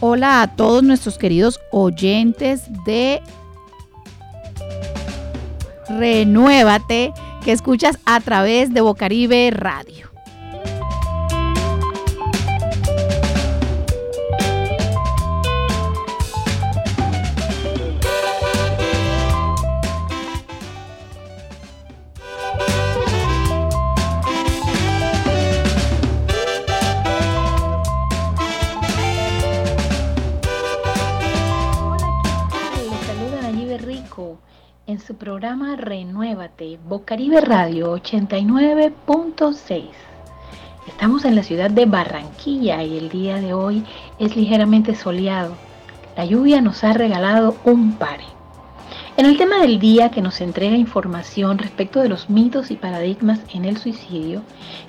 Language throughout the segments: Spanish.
Hola a todos nuestros queridos oyentes de Renuévate que escuchas a través de Bocaribe Radio. Renuévate, Bocaribe Radio 89.6. Estamos en la ciudad de Barranquilla y el día de hoy es ligeramente soleado. La lluvia nos ha regalado un pare. En el tema del día que nos entrega información respecto de los mitos y paradigmas en el suicidio,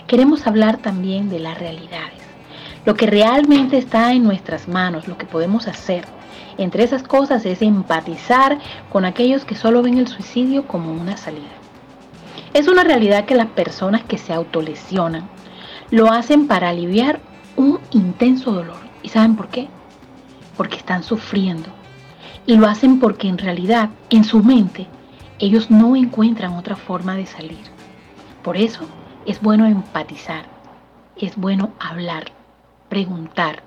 queremos hablar también de las realidades, lo que realmente está en nuestras manos, lo que podemos hacer entre esas cosas es empatizar con aquellos que solo ven el suicidio como una salida. Es una realidad que las personas que se autolesionan lo hacen para aliviar un intenso dolor. ¿Y saben por qué? Porque están sufriendo. Y lo hacen porque en realidad, en su mente, ellos no encuentran otra forma de salir. Por eso es bueno empatizar, es bueno hablar, preguntar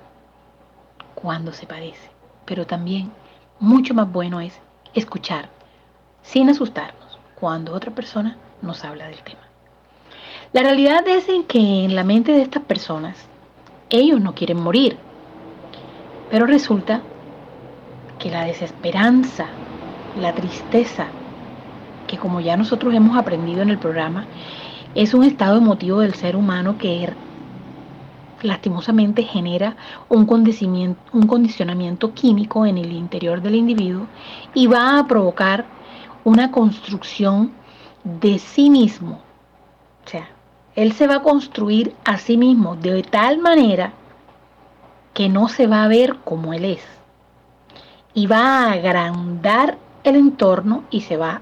cuando se padece pero también mucho más bueno es escuchar sin asustarnos cuando otra persona nos habla del tema. La realidad es en que en la mente de estas personas ellos no quieren morir, pero resulta que la desesperanza, la tristeza, que como ya nosotros hemos aprendido en el programa, es un estado emotivo del ser humano que lastimosamente genera un condicionamiento, químico en el interior del individuo y va a provocar una construcción de sí mismo. O sea, él se va a construir a sí mismo de tal manera que no se va a ver como él es. Y va a agrandar el entorno y se va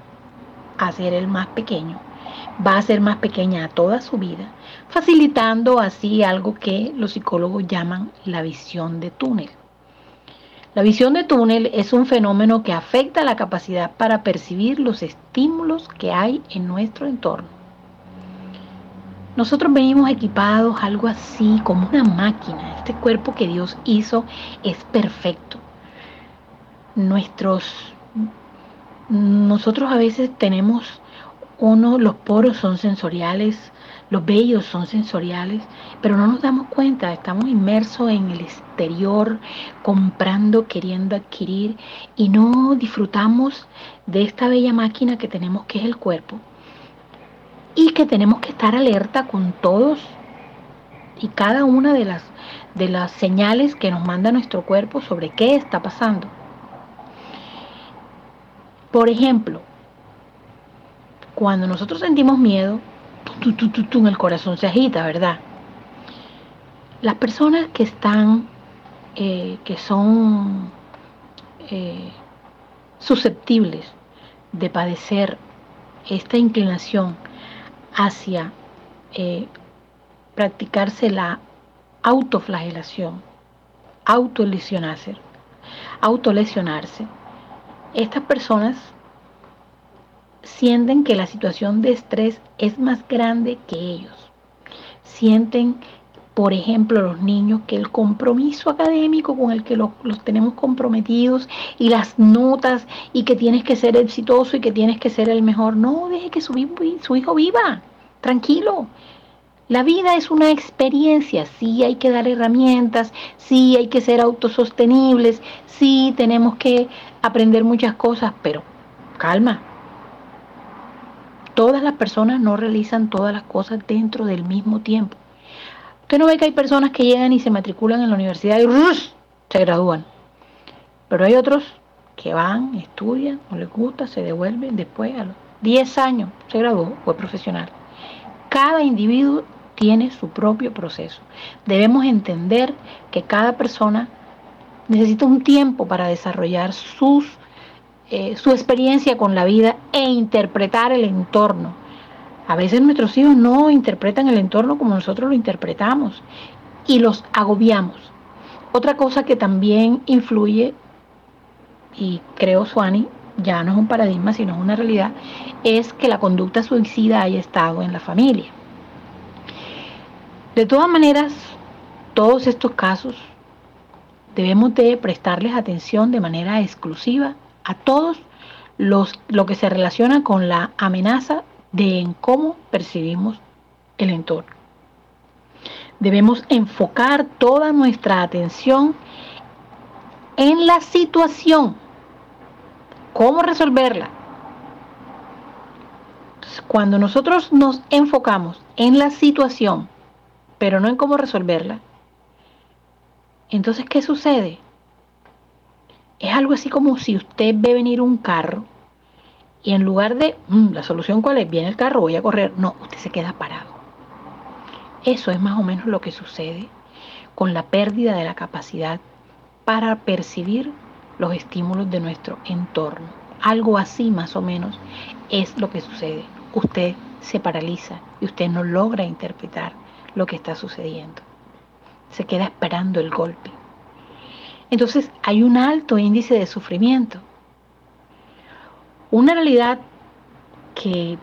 a hacer el más pequeño. Va a ser más pequeña toda su vida facilitando así algo que los psicólogos llaman la visión de túnel. La visión de túnel es un fenómeno que afecta la capacidad para percibir los estímulos que hay en nuestro entorno. Nosotros venimos equipados algo así como una máquina. Este cuerpo que Dios hizo es perfecto. Nuestros nosotros a veces tenemos uno, los poros son sensoriales, los bellos son sensoriales, pero no nos damos cuenta, estamos inmersos en el exterior, comprando, queriendo adquirir y no disfrutamos de esta bella máquina que tenemos que es el cuerpo y que tenemos que estar alerta con todos y cada una de las, de las señales que nos manda nuestro cuerpo sobre qué está pasando. Por ejemplo, cuando nosotros sentimos miedo, el corazón se agita, ¿verdad? Las personas que están, eh, que son eh, susceptibles de padecer esta inclinación hacia eh, practicarse la autoflagelación, autolesionarse, autolesionarse, estas personas sienten que la situación de estrés es más grande que ellos. Sienten, por ejemplo, los niños que el compromiso académico con el que los, tenemos comprometidos y las notas y que tienes que ser exitoso y que tienes que ser el mejor. No, deje que su, su hijo viva, tranquilo. La vida es una experiencia, sí hay que dar herramientas, sí hay que ser autosostenibles, sí tenemos que aprender muchas cosas, pero calma, Todas las personas no realizan todas las cosas dentro del mismo tiempo. Usted no ve que hay personas que llegan y se matriculan en la universidad y se gradúan. Pero hay otros que van, estudian, no les gusta, se devuelven después a los 10 años, se graduó, fue profesional. Cada individuo tiene su propio proceso. Debemos entender que cada persona necesita un tiempo para desarrollar sus eh, su experiencia con la vida e interpretar el entorno. A veces nuestros hijos no interpretan el entorno como nosotros lo interpretamos y los agobiamos. Otra cosa que también influye, y creo Suani, ya no es un paradigma, sino una realidad, es que la conducta suicida haya estado en la familia. De todas maneras, todos estos casos debemos de prestarles atención de manera exclusiva a todos los, lo que se relaciona con la amenaza de en cómo percibimos el entorno. Debemos enfocar toda nuestra atención en la situación, cómo resolverla. cuando nosotros nos enfocamos en la situación, pero no en cómo resolverla, entonces, ¿qué sucede? Es algo así como si usted ve venir un carro y en lugar de, mm, la solución cuál es, viene el carro, voy a correr, no, usted se queda parado. Eso es más o menos lo que sucede con la pérdida de la capacidad para percibir los estímulos de nuestro entorno. Algo así más o menos es lo que sucede. Usted se paraliza y usted no logra interpretar lo que está sucediendo se queda esperando el golpe. Entonces hay un alto índice de sufrimiento. Una realidad que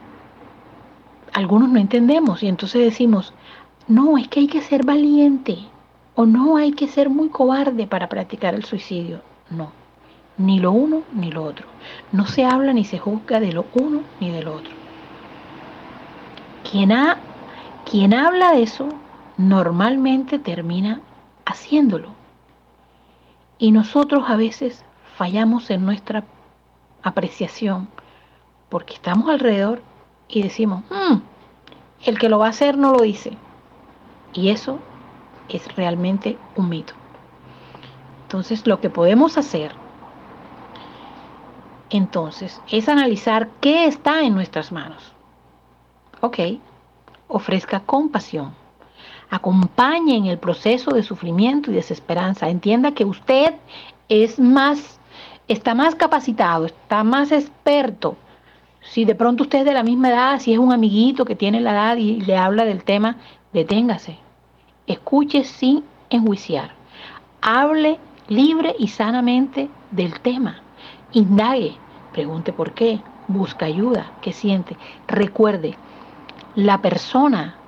algunos no entendemos y entonces decimos, no, es que hay que ser valiente o no hay que ser muy cobarde para practicar el suicidio. No, ni lo uno ni lo otro. No se habla ni se juzga de lo uno ni de lo otro. Quien, ha, quien habla de eso normalmente termina haciéndolo. Y nosotros a veces fallamos en nuestra apreciación porque estamos alrededor y decimos, mm, el que lo va a hacer no lo dice. Y eso es realmente un mito. Entonces lo que podemos hacer entonces es analizar qué está en nuestras manos. Ok, ofrezca compasión acompañe en el proceso de sufrimiento y desesperanza. Entienda que usted es más, está más capacitado, está más experto. Si de pronto usted es de la misma edad, si es un amiguito que tiene la edad y le habla del tema, deténgase. Escuche sin enjuiciar. Hable libre y sanamente del tema. Indague, pregunte por qué, busca ayuda, qué siente. Recuerde, la persona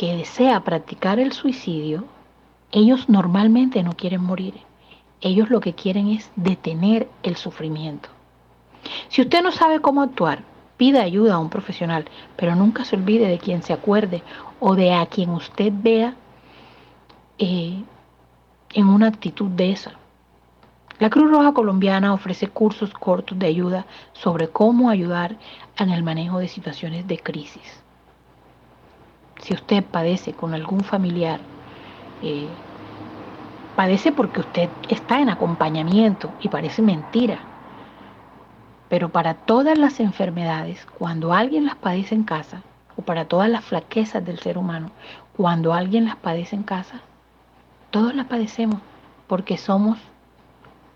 que desea practicar el suicidio, ellos normalmente no quieren morir. Ellos lo que quieren es detener el sufrimiento. Si usted no sabe cómo actuar, pida ayuda a un profesional, pero nunca se olvide de quien se acuerde o de a quien usted vea eh, en una actitud de esa. La Cruz Roja Colombiana ofrece cursos cortos de ayuda sobre cómo ayudar en el manejo de situaciones de crisis si usted padece con algún familiar, eh, padece porque usted está en acompañamiento y parece mentira. Pero para todas las enfermedades, cuando alguien las padece en casa, o para todas las flaquezas del ser humano, cuando alguien las padece en casa, todos las padecemos porque somos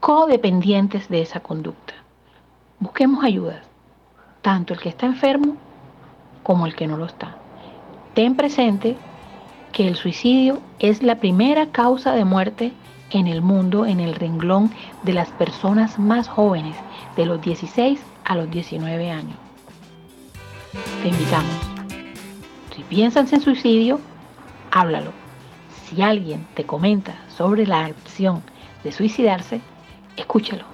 codependientes de esa conducta. Busquemos ayuda, tanto el que está enfermo como el que no lo está ten presente que el suicidio es la primera causa de muerte en el mundo en el renglón de las personas más jóvenes, de los 16 a los 19 años. Te invitamos. Si piensas en suicidio, háblalo. Si alguien te comenta sobre la opción de suicidarse, escúchalo.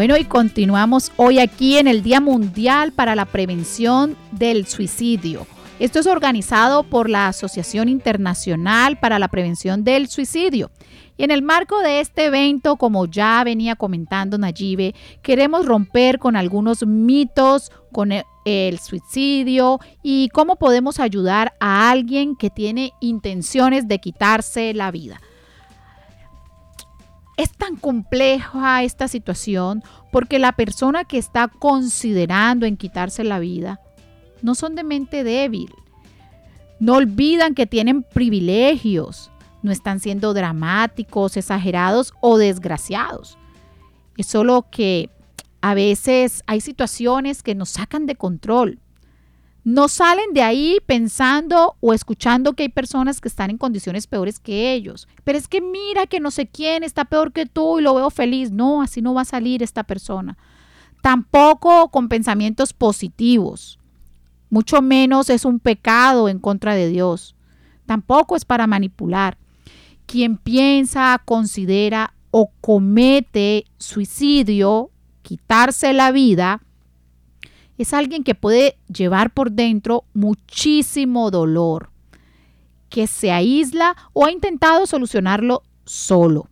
Bueno, y continuamos hoy aquí en el Día Mundial para la Prevención del Suicidio. Esto es organizado por la Asociación Internacional para la Prevención del Suicidio. Y en el marco de este evento, como ya venía comentando Nayibe, queremos romper con algunos mitos con el, suicidio y cómo podemos ayudar a alguien que tiene intenciones de quitarse la vida. Es tan compleja esta situación porque la persona que está considerando en quitarse la vida no son de mente débil. No olvidan que tienen privilegios, no están siendo dramáticos, exagerados o desgraciados. Es solo que a veces hay situaciones que nos sacan de control. No salen de ahí pensando o escuchando que hay personas que están en condiciones peores que ellos. Pero es que mira que no sé quién está peor que tú y lo veo feliz. No, así no va a salir esta persona. Tampoco con pensamientos positivos. Mucho menos es un pecado en contra de Dios. Tampoco es para manipular. Quien piensa, considera o comete suicidio, quitarse la vida, es alguien que puede llevar por dentro muchísimo dolor, que se aísla o ha intentado solucionarlo solo,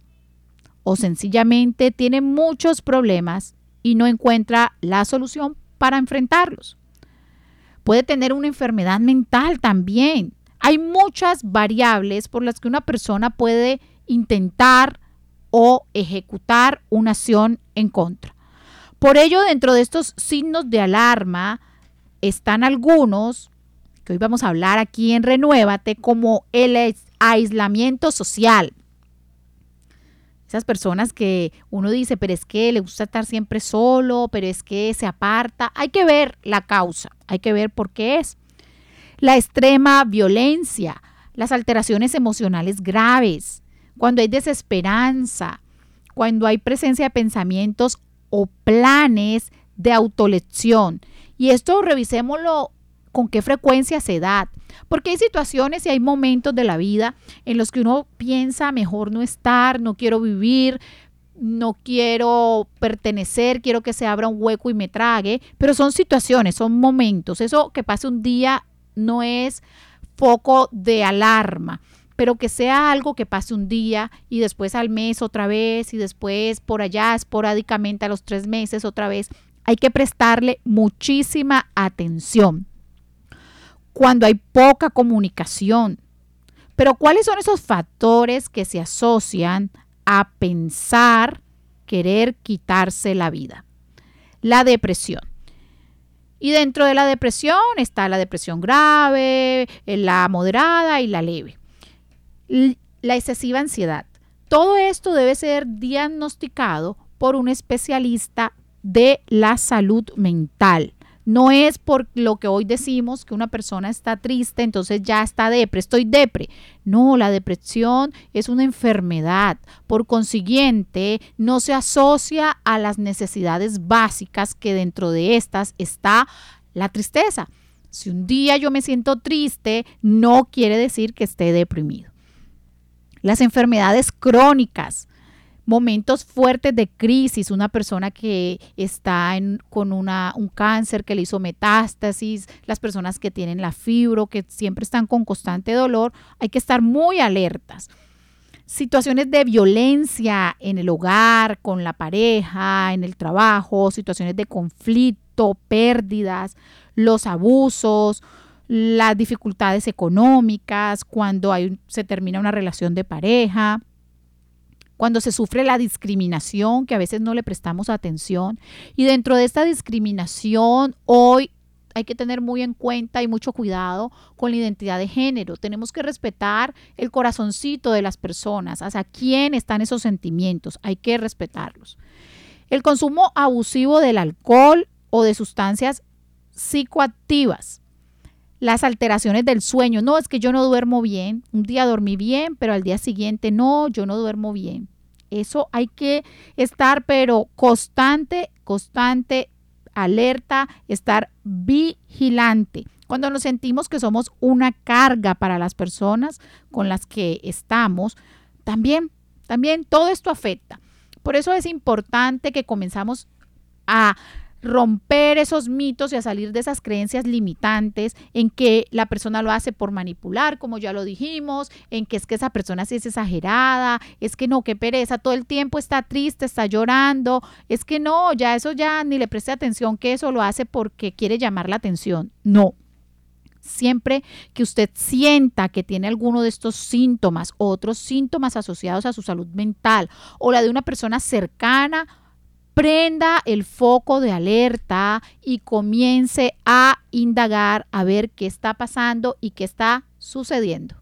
o sencillamente tiene muchos problemas y no encuentra la solución para enfrentarlos. Puede tener una enfermedad mental también. Hay muchas variables por las que una persona puede intentar o ejecutar una acción en contra. Por ello, dentro de estos signos de alarma están algunos que hoy vamos a hablar aquí en Renuévate, como el aislamiento social. Esas personas que uno dice, pero es que le gusta estar siempre solo, pero es que se aparta. Hay que ver la causa, hay que ver por qué es. La extrema violencia, las alteraciones emocionales graves, cuando hay desesperanza, cuando hay presencia de pensamientos o planes de autolección. Y esto revisémoslo con qué frecuencia se da. Porque hay situaciones y hay momentos de la vida en los que uno piensa mejor no estar, no quiero vivir, no quiero pertenecer, quiero que se abra un hueco y me trague, pero son situaciones, son momentos. Eso que pase un día no es foco de alarma pero que sea algo que pase un día y después al mes otra vez y después por allá esporádicamente a los tres meses otra vez. Hay que prestarle muchísima atención. Cuando hay poca comunicación. Pero ¿cuáles son esos factores que se asocian a pensar querer quitarse la vida? La depresión. Y dentro de la depresión está la depresión grave, la moderada y la leve la excesiva ansiedad. Todo esto debe ser diagnosticado por un especialista de la salud mental. No es por lo que hoy decimos que una persona está triste, entonces ya está depre, estoy depre. No, la depresión es una enfermedad. Por consiguiente, no se asocia a las necesidades básicas que dentro de estas está la tristeza. Si un día yo me siento triste, no quiere decir que esté deprimido. Las enfermedades crónicas, momentos fuertes de crisis, una persona que está con una, un cáncer que le hizo metástasis, las personas que tienen la fibro, que siempre están con constante dolor, hay que estar muy alertas. Situaciones de violencia en el hogar, con la pareja, en el trabajo, situaciones de conflicto, pérdidas, los abusos, las dificultades económicas, cuando hay, se termina una relación de pareja, cuando se sufre la discriminación, que a veces no le prestamos atención. Y dentro de esta discriminación, hoy hay que tener muy en cuenta y mucho cuidado con la identidad de género. Tenemos que respetar el corazoncito de las personas, hacia quién están esos sentimientos, hay que respetarlos. El consumo abusivo del alcohol o de sustancias psicoactivas las alteraciones del sueño. No, es que yo no duermo bien. Un día dormí bien, pero al día siguiente no, yo no duermo bien. Eso hay que estar, pero constante, constante, alerta, estar vigilante. Cuando nos sentimos que somos una carga para las personas con las que estamos, también, también todo esto afecta. Por eso es importante que comenzamos a romper esos mitos y a salir de esas creencias limitantes en que la persona lo hace por manipular, como ya lo dijimos, en que es que esa persona sí es exagerada, es que no, qué pereza, todo el tiempo está triste, está llorando, es que no, ya eso ya ni le preste atención, que eso lo hace porque quiere llamar la atención. No. Siempre que usted sienta que tiene alguno de estos síntomas, otros síntomas asociados a su salud mental o la de una persona cercana, prenda el foco de alerta y comience a indagar a ver qué está pasando y qué está sucediendo.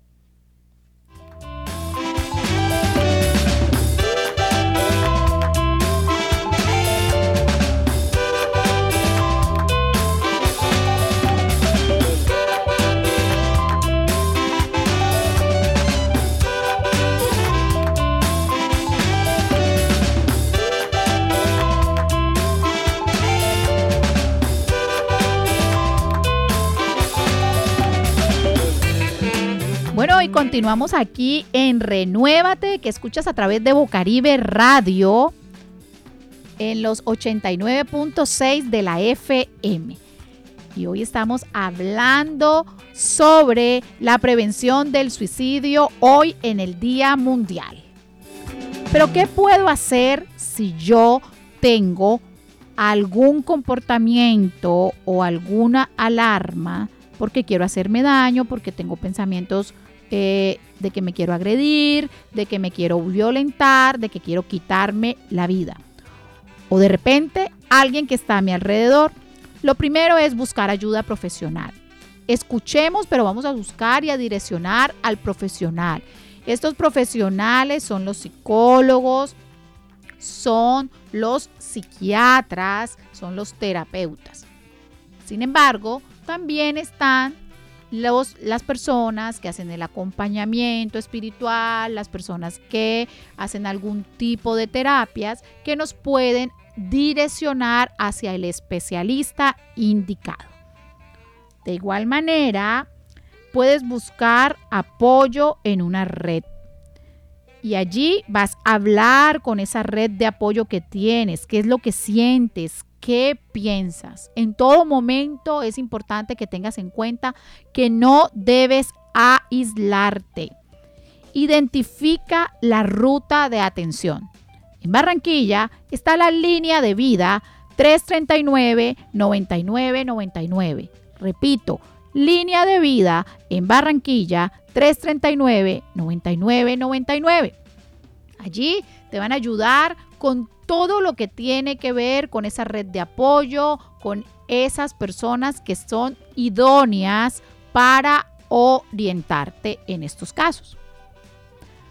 Continuamos aquí en Renuévate, que escuchas a través de Bocaribe Radio en los 89.6 de la FM. Y hoy estamos hablando sobre la prevención del suicidio hoy en el Día Mundial. Pero ¿qué puedo hacer si yo tengo algún comportamiento o alguna alarma porque quiero hacerme daño, porque tengo pensamientos eh, de que me quiero agredir, de que me quiero violentar, de que quiero quitarme la vida. O de repente alguien que está a mi alrededor. Lo primero es buscar ayuda profesional. Escuchemos, pero vamos a buscar y a direccionar al profesional. Estos profesionales son los psicólogos, son los psiquiatras, son los terapeutas. Sin embargo, también están las personas que hacen el acompañamiento espiritual, las personas que hacen algún tipo de terapias que nos pueden direccionar hacia el especialista indicado. De igual manera, puedes buscar apoyo en una red. Y allí vas a hablar con esa red de apoyo que tienes, qué es lo que sientes, ¿Qué piensas? En todo momento es importante que tengas en cuenta que no debes aislarte. Identifica la ruta de atención. En Barranquilla está la línea de vida 339-9999. Repito, línea de vida en Barranquilla 339-9999. Allí te van a ayudar con todo lo que tiene que ver con esa red de apoyo, con esas personas que son idóneas para orientarte en estos casos.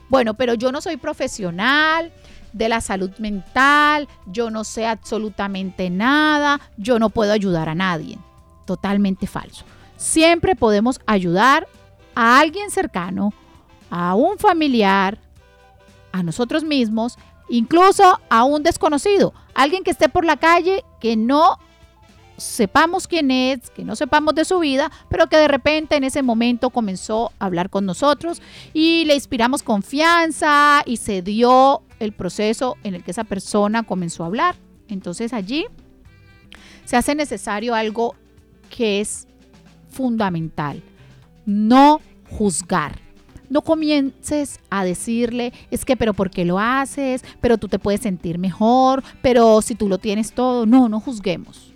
Bueno, pero yo no soy profesional de la salud mental, yo no sé absolutamente nada, yo no puedo ayudar a nadie. Totalmente falso. Siempre podemos ayudar a alguien cercano, a un familiar, a nosotros mismos, incluso a un desconocido, alguien que esté por la calle que no sepamos quién es, que no sepamos de su vida, pero que de repente en ese momento comenzó a hablar con nosotros y le inspiramos confianza y se dio el proceso en el que esa persona comenzó a hablar. Entonces allí se hace necesario algo que es fundamental, no juzgar. No comiences a decirle, es que, pero ¿por qué lo haces? Pero tú te puedes sentir mejor, pero si tú lo tienes todo. No, no juzguemos.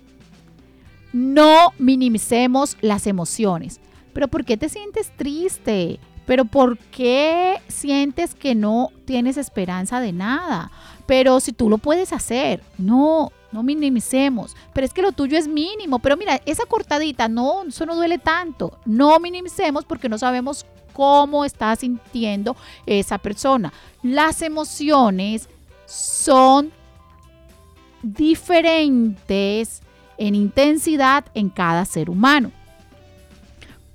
No minimicemos las emociones. Pero ¿por qué te sientes triste? Pero ¿por qué sientes que no tienes esperanza de nada? Pero si tú lo puedes hacer, no, no minimicemos. Pero es que lo tuyo es mínimo. Pero mira, esa cortadita, no, eso no duele tanto. No minimicemos porque no sabemos cómo está sintiendo esa persona. Las emociones son diferentes en intensidad en cada ser humano.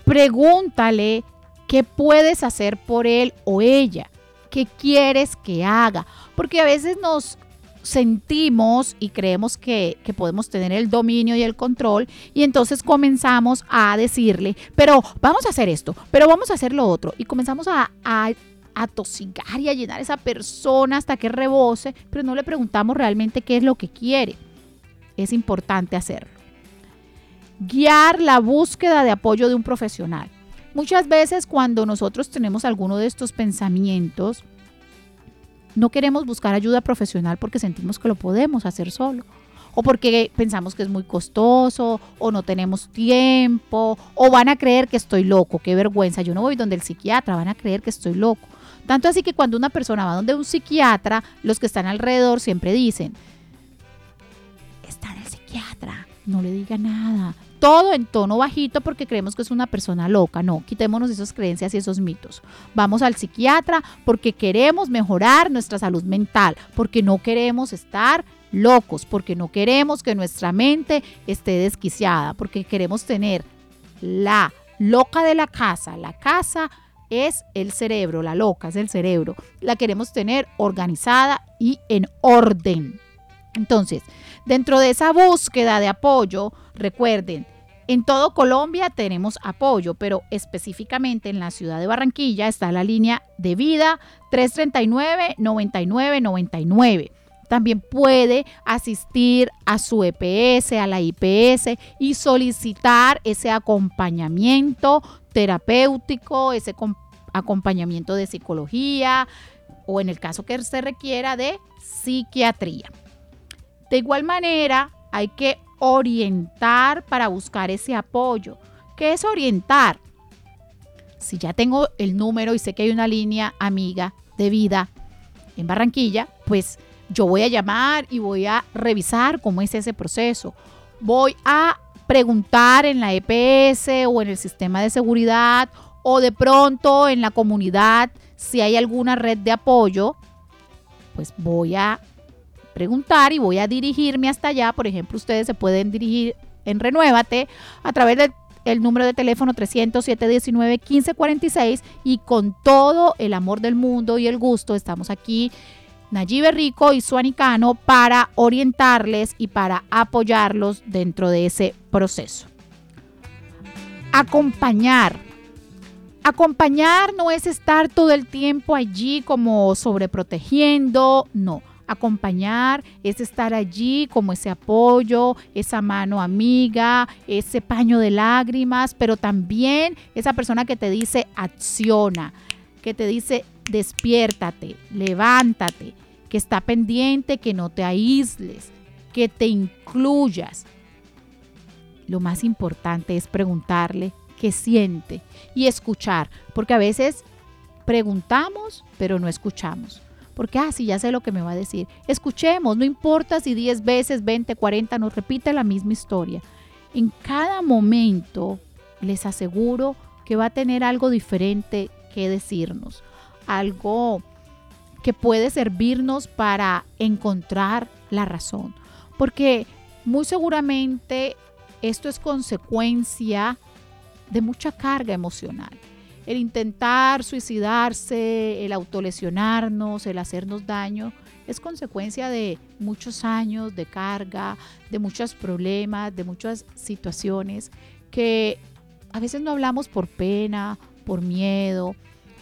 Pregúntale qué puedes hacer por él o ella, qué quieres que haga, porque a veces nos sentimos y creemos que, podemos tener el dominio y el control y entonces comenzamos a decirle, pero vamos a hacer esto, pero vamos a hacer lo otro y comenzamos a, a, a tosigar y a llenar a esa persona hasta que rebose, pero no le preguntamos realmente qué es lo que quiere. Es importante hacerlo. Guiar la búsqueda de apoyo de un profesional. Muchas veces cuando nosotros tenemos alguno de estos pensamientos, no queremos buscar ayuda profesional porque sentimos que lo podemos hacer solo o porque pensamos que es muy costoso, o no tenemos tiempo, o van a creer que estoy loco, qué vergüenza, yo no voy donde el psiquiatra, van a creer que estoy loco. Tanto así que cuando una persona va donde un psiquiatra, los que están alrededor siempre dicen, está en el psiquiatra, no le diga nada, todo en tono bajito porque creemos que es una persona loca. No, quitémonos esas creencias y esos mitos. Vamos al psiquiatra porque queremos mejorar nuestra salud mental, porque no queremos estar locos, porque no queremos que nuestra mente esté desquiciada, porque queremos tener la loca de la casa. La casa es el cerebro, la loca es el cerebro. La queremos tener organizada y en orden. Entonces, dentro de esa búsqueda de apoyo, recuerden, En todo Colombia tenemos apoyo, pero específicamente en la ciudad de Barranquilla está la línea de vida 339-9999. También puede asistir a su EPS, a la IPS y solicitar ese acompañamiento terapéutico, ese acompañamiento de psicología o en el caso que se requiera de psiquiatría. De igual manera, hay que orientar para buscar ese apoyo. ¿Qué es orientar? Si ya tengo el número y sé que hay una línea amiga de vida en Barranquilla, pues yo voy a llamar y voy a revisar cómo es ese proceso. Voy a preguntar en la EPS o en el sistema de seguridad o de pronto en la comunidad si hay alguna red de apoyo, pues voy a preguntar y voy a dirigirme hasta allá. Por ejemplo, ustedes se pueden dirigir en Renuévate a través del número de teléfono 307 1546 y con todo el amor del mundo y el gusto estamos aquí Nayibe Rico y Suanicano para orientarles y para apoyarlos dentro de ese proceso. Acompañar. Acompañar no es estar todo el tiempo allí como sobreprotegiendo, no Acompañar es estar allí como ese apoyo, esa mano amiga, ese paño de lágrimas, pero también esa persona que te dice acciona, que te dice despiértate, levántate, que está pendiente, que no te aísles, que te incluyas. Lo más importante es preguntarle qué siente y escuchar, porque a veces preguntamos, pero no escuchamos. Porque, ah, sí, ya sé lo que me va a decir. Escuchemos, no importa si 10 veces, 20, 40 nos repite la misma historia. En cada momento les aseguro que va a tener algo diferente que decirnos, algo que puede servirnos para encontrar la razón. Porque muy seguramente esto es consecuencia de mucha carga emocional el intentar suicidarse, el autolesionarnos, el hacernos daño, es consecuencia de muchos años de carga, de muchos problemas, de muchas situaciones que a veces no hablamos por pena, por miedo,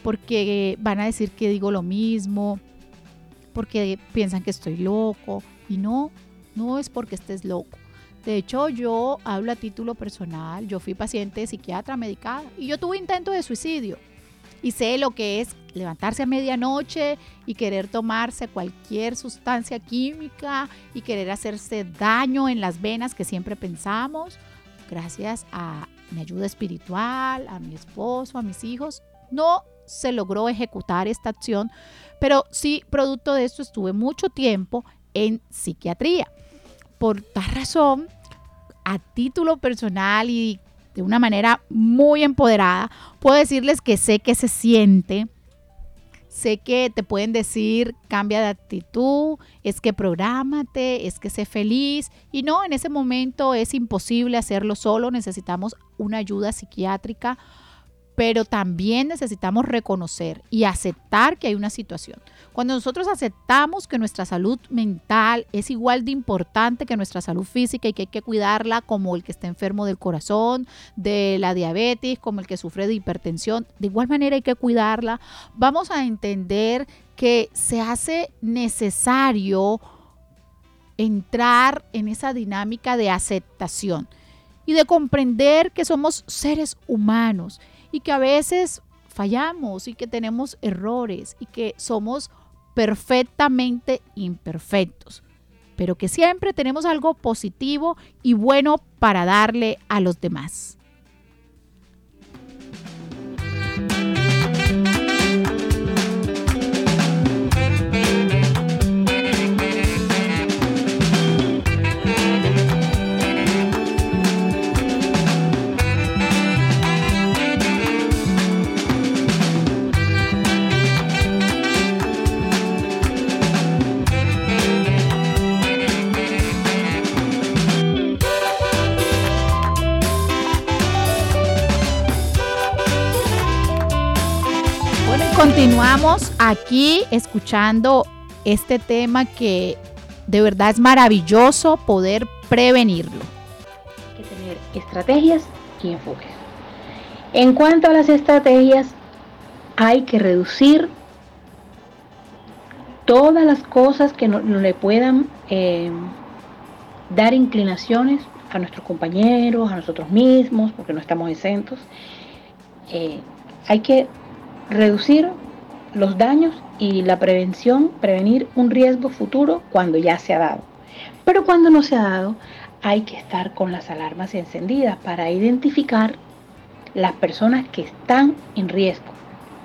porque van a decir que digo lo mismo, porque piensan que estoy loco. Y no, no es porque estés loco. De hecho, yo hablo a título personal, yo fui paciente psiquiatra medicada y yo tuve intento de suicidio. Y sé lo que es levantarse a medianoche y querer tomarse cualquier sustancia química y querer hacerse daño en las venas que siempre pensamos. Gracias a mi ayuda espiritual, a mi esposo, a mis hijos, no se logró ejecutar esta acción, pero sí, producto de esto, estuve mucho tiempo en psiquiatría por tal razón, a título personal y de una manera muy empoderada, puedo decirles que sé que se siente. Sé que te pueden decir cambia de actitud, es que prográmate, es que sé feliz. Y no, en ese momento es imposible hacerlo solo, necesitamos una ayuda psiquiátrica pero también necesitamos reconocer y aceptar que hay una situación. Cuando nosotros aceptamos que nuestra salud mental es igual de importante que nuestra salud física y que hay que cuidarla como el que está enfermo del corazón, de la diabetes, como el que sufre de hipertensión, de igual manera hay que cuidarla, vamos a entender que se hace necesario entrar en esa dinámica de aceptación y de comprender que somos seres humanos y que a veces fallamos y que tenemos errores y que somos perfectamente imperfectos, pero que siempre tenemos algo positivo y bueno para darle a los demás. Continuamos aquí escuchando este tema que de verdad es maravilloso poder prevenirlo. Hay que tener estrategias y enfoques. En cuanto a las estrategias, hay que reducir todas las cosas que no, le puedan eh, dar inclinaciones a nuestros compañeros, a nosotros mismos, porque no estamos exentos. Eh, hay que reducir los daños y la prevención, prevenir un riesgo futuro cuando ya se ha dado. Pero cuando no se ha dado, hay que estar con las alarmas encendidas para identificar las personas que están en riesgo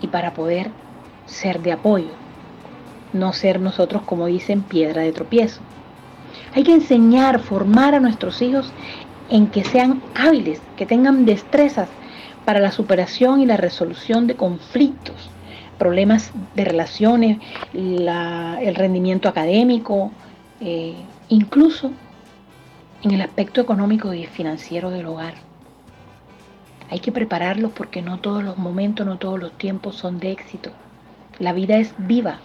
y para poder ser de apoyo, no ser nosotros, como dicen, piedra de tropiezo. Hay que enseñar, formar a nuestros hijos en que sean hábiles, que tengan destrezas para la superación y la resolución de conflictos, problemas de relaciones, el rendimiento académico, eh, incluso en el aspecto económico y financiero del hogar. Hay que prepararlos porque no todos los momentos, no todos los tiempos son de éxito. La vida es viva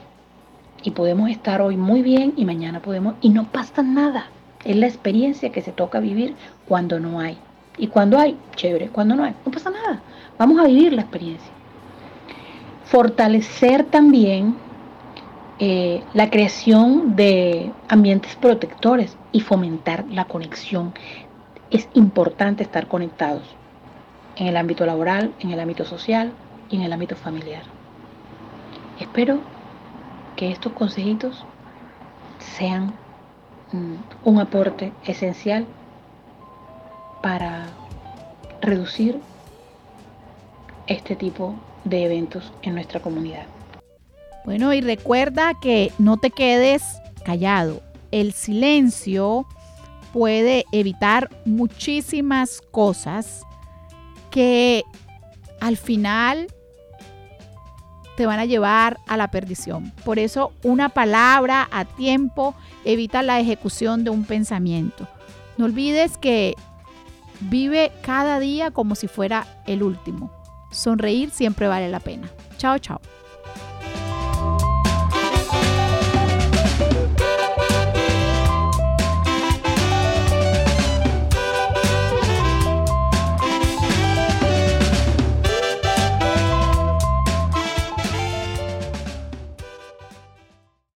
y podemos estar hoy muy bien y mañana podemos y no pasa nada. Es la experiencia que se toca vivir cuando no hay. Y cuando hay, chévere, cuando no hay, no pasa nada. Vamos a vivir la experiencia. Fortalecer también eh, la creación de ambientes protectores y fomentar la conexión. Es importante estar conectados en el ámbito laboral, en el ámbito social y en el ámbito familiar. Espero que estos consejitos sean mm, un aporte esencial para reducir este tipo de eventos en nuestra comunidad. Bueno, y recuerda que no te quedes callado. El silencio puede evitar muchísimas cosas que al final te van a llevar a la perdición. Por eso una palabra a tiempo evita la ejecución de un pensamiento. No olvides que vive cada día como si fuera el último. Sonreír siempre vale la pena. Chao, chao.